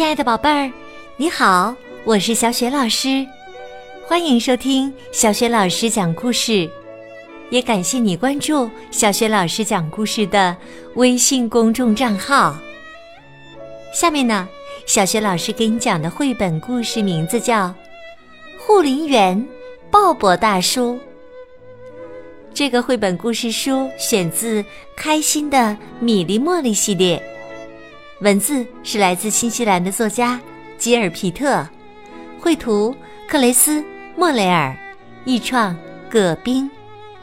亲爱的宝贝儿，你好，我是小雪老师，欢迎收听小雪老师讲故事，也感谢你关注小雪老师讲故事的微信公众账号。下面呢，小雪老师给你讲的绘本故事名字叫《护林员鲍勃大叔》。这个绘本故事书选自《开心的米粒茉莉》系列。文字是来自新西兰的作家吉尔皮特，绘图克雷斯莫雷尔，译创葛冰，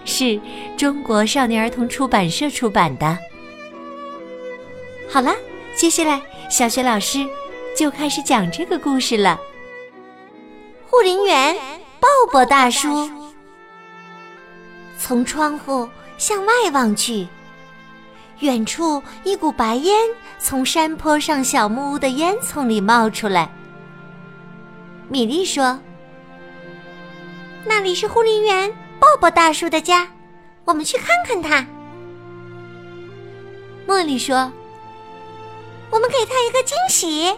是中国少年儿童出版社出版的。好了，接下来小雪老师就开始讲这个故事了。护林员鲍勃大叔从窗户向外望去。远处一股白烟从山坡上小木屋的烟囱里冒出来。米莉说：“那里是护林员鲍勃大叔的家，我们去看看他。”茉莉说：“我们给他一个惊喜。”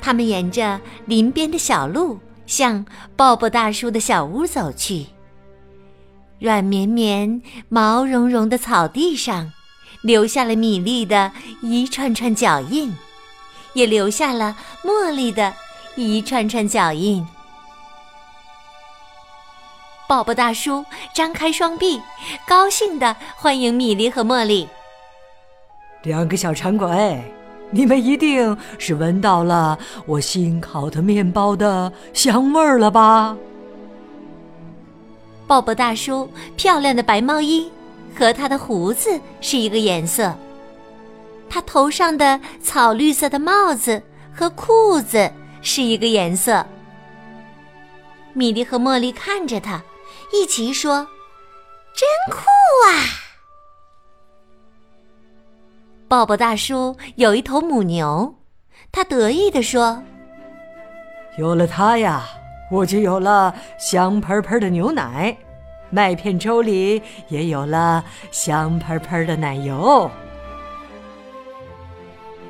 他们沿着林边的小路向鲍勃大叔的小屋走去。软绵绵、毛茸茸的草地上，留下了米粒的一串串脚印，也留下了茉莉的一串串脚印。鲍勃大叔张开双臂，高兴地欢迎米粒和茉莉。两个小馋鬼，你们一定是闻到了我新烤的面包的香味儿了吧？鲍勃大叔漂亮的白毛衣和他的胡子是一个颜色，他头上的草绿色的帽子和裤子是一个颜色。米莉和茉莉看着他，一齐说：“真酷啊！”鲍勃大叔有一头母牛，他得意地说：“有了它呀！”我就有了香喷喷的牛奶，麦片粥里也有了香喷喷的奶油。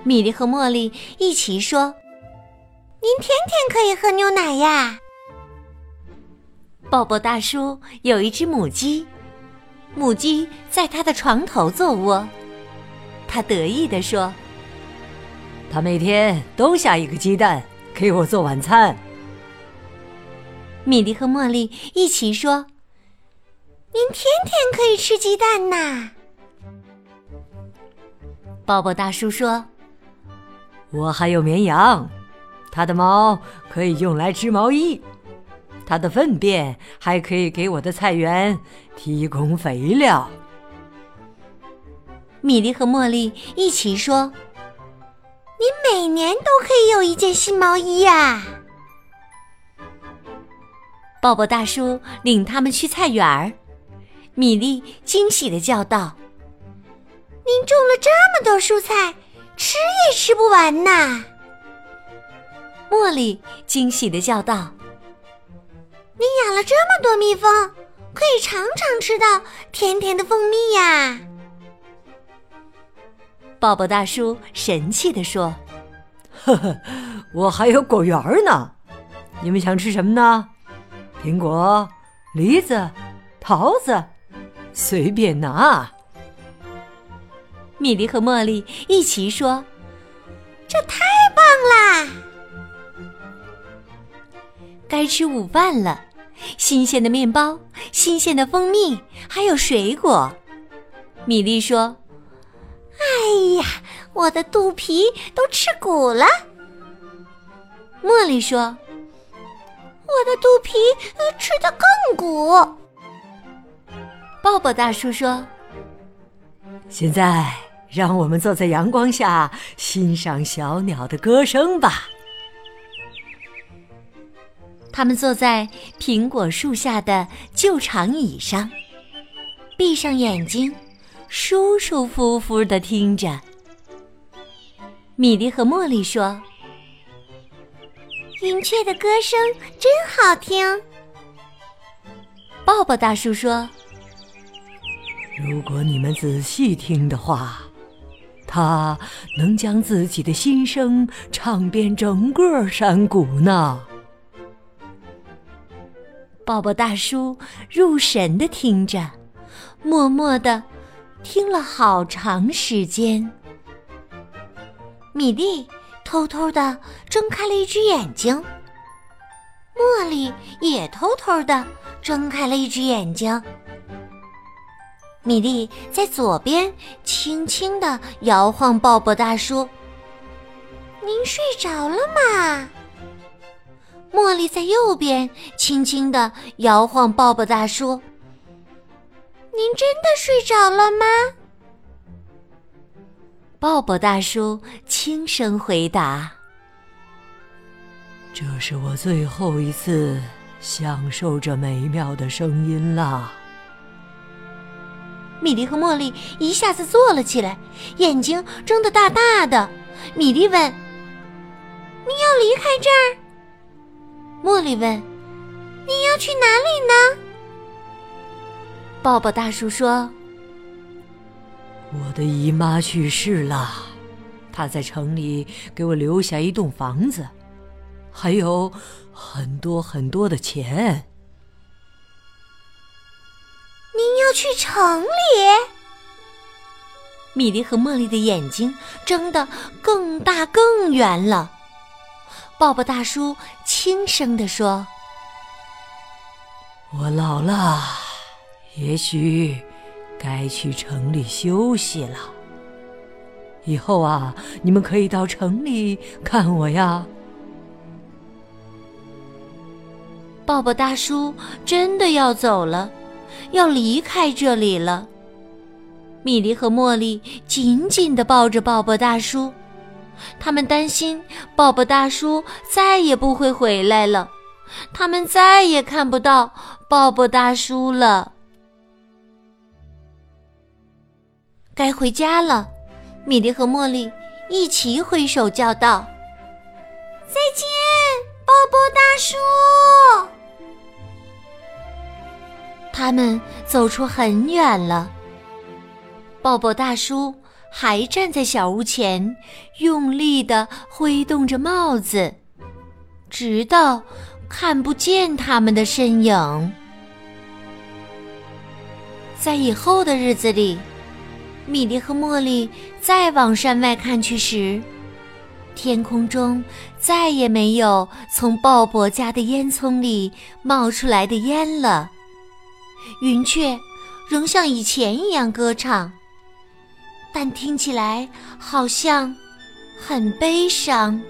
米莉和茉莉一起说：“您天天可以喝牛奶呀！”抱抱大叔有一只母鸡，母鸡在他的床头做窝，他得意地说：“他每天都下一个鸡蛋给我做晚餐。”米莉和茉莉一起说：“您天天可以吃鸡蛋呐。”鲍勃大叔说：“我还有绵羊，它的毛可以用来织毛衣，它的粪便还可以给我的菜园提供肥料。”米莉和茉莉一起说：“您每年都可以有一件新毛衣呀。”鲍勃大叔领他们去菜园儿，米莉惊喜的叫道：“您种了这么多蔬菜，吃也吃不完呐！”茉莉惊喜的叫道：“您养了这么多蜜蜂，可以常常吃到甜甜的蜂蜜呀！”鲍勃大叔神气的说：“呵呵，我还有果园呢，你们想吃什么呢？”苹果、梨子、桃子，随便拿。米莉和茉莉一起说：“这太棒啦！”该吃午饭了，新鲜的面包、新鲜的蜂蜜，还有水果。米莉说：“哎呀，我的肚皮都吃鼓了。”茉莉说。我的肚皮吃得更鼓。抱抱大叔说：“现在让我们坐在阳光下欣赏小鸟的歌声吧。”他们坐在苹果树下的旧长椅上，闭上眼睛，舒舒服服的听着。米莉和茉莉说。云雀的歌声真好听。抱抱大叔说：“如果你们仔细听的话，他能将自己的心声唱遍整个山谷呢。抱抱大叔入神的听着，默默的听了好长时间。米莉偷偷的睁开了一只眼睛，茉莉也偷偷的睁开了一只眼睛。米莉在左边轻轻的摇晃鲍勃大叔：“您睡着了吗？”茉莉在右边轻轻的摇晃鲍勃大叔：“您真的睡着了吗？”鲍勃大叔轻声回答：“这是我最后一次享受这美妙的声音了。”米莉和茉莉一下子坐了起来，眼睛睁得大大的。米莉问：“你要离开这儿？”茉莉问：“你要去哪里呢？”抱抱大叔说：“我的姨妈去世了，她在城里给我留下一栋房子，还有很多很多的钱。”您要去城里？米莉和茉莉的眼睛睁得更大更圆了。抱抱大叔轻声地说：“我老了，也许该去城里休息了。以后啊，你们可以到城里看我呀。”鲍勃大叔真的要走了，要离开这里了。米莉和茉莉紧紧的抱着鲍勃大叔。他们担心鲍勃大叔再也不会回来了，他们再也看不到鲍勃大叔了。该回家了，米莉和茉莉一起挥手叫道：“再见，鲍勃大叔！”他们走出很远了，鲍勃大叔。还站在小屋前，用力的挥动着帽子，直到看不见他们的身影。在以后的日子里，米莉和茉莉再往山外看去时，天空中再也没有从鲍勃家的烟囱里冒出来的烟了，云雀仍像以前一样歌唱。但听起来好像很悲伤。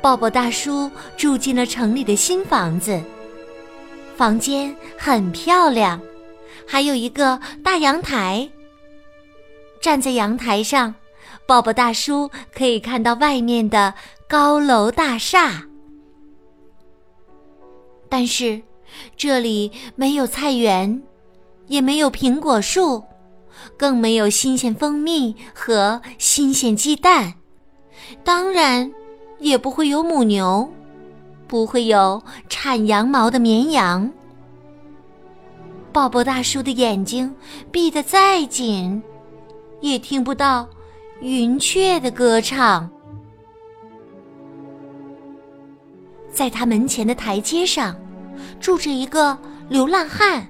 鲍勃大叔住进了城里的新房子，房间很漂亮，还有一个大阳台。站在阳台上，鲍勃大叔可以看到外面的高楼大厦。但是这里没有菜园。也没有苹果树，更没有新鲜蜂蜜和新鲜鸡蛋，当然也不会有母牛，不会有产羊毛的绵羊。鲍勃大叔的眼睛闭得再紧，也听不到云雀的歌唱。在他门前的台阶上，住着一个流浪汉。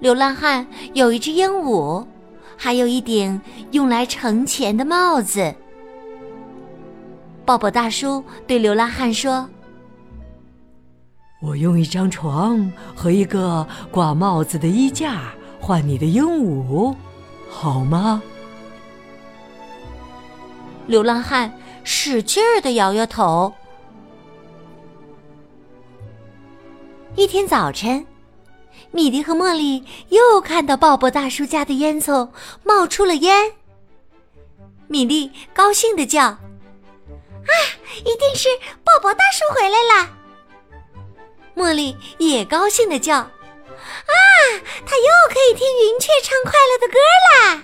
流浪汉有一只鹦鹉，还有一顶用来盛钱的帽子。鲍勃大叔对流浪汉说：“我用一张床和一个挂帽子的衣架换你的鹦鹉，好吗？”流浪汉使劲儿的摇摇头。一天早晨。米莉和茉莉又看到鲍勃大叔家的烟囱冒出了烟。米莉高兴的叫：“啊，一定是鲍勃大叔回来了！”茉莉也高兴的叫：“啊，它又可以听云雀唱快乐的歌啦！”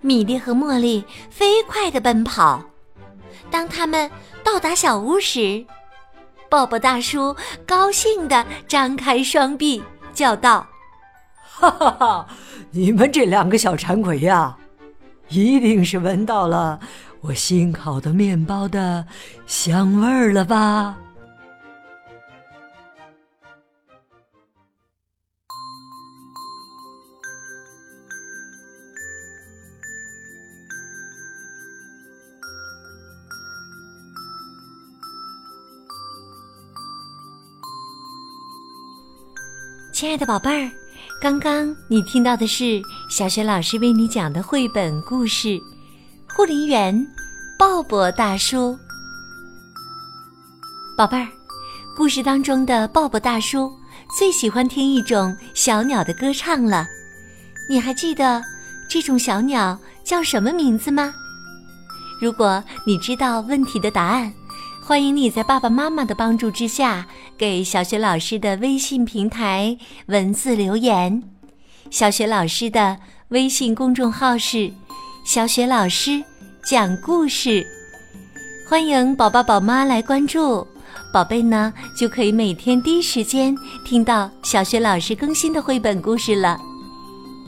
米莉和茉莉飞快的奔跑。当他们到达小屋时，鲍勃大叔高兴地张开双臂，叫道：“哈哈哈！你们这两个小馋鬼呀，一定是闻到了我新烤的面包的香味儿了吧？亲爱的宝贝儿，刚刚你听到的是小雪老师为你讲的绘本故事《护林员鲍勃大叔》。宝贝儿，故事当中的鲍勃大叔最喜欢听一种小鸟的歌唱了。你还记得这种小鸟叫什么名字吗？如果你知道问题的答案，欢迎你在爸爸妈妈的帮助之下，给小雪老师的微信平台文字留言。小雪老师的微信公众号是“小雪老师讲故事”，欢迎宝宝宝妈来关注，宝贝呢就可以每天第一时间听到小雪老师更新的绘本故事了。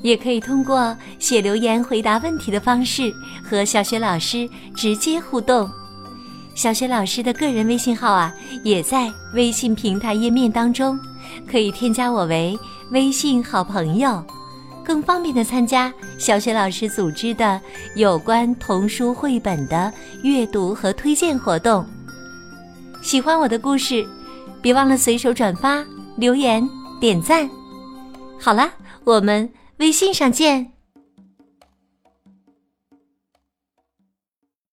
也可以通过写留言回答问题的方式和小雪老师直接互动。小雪老师的个人微信号啊，也在微信平台页面当中，可以添加我为微信好朋友，更方便的参加小雪老师组织的有关童书绘本的阅读和推荐活动。喜欢我的故事，别忘了随手转发、留言、点赞。好了，我们微信上见。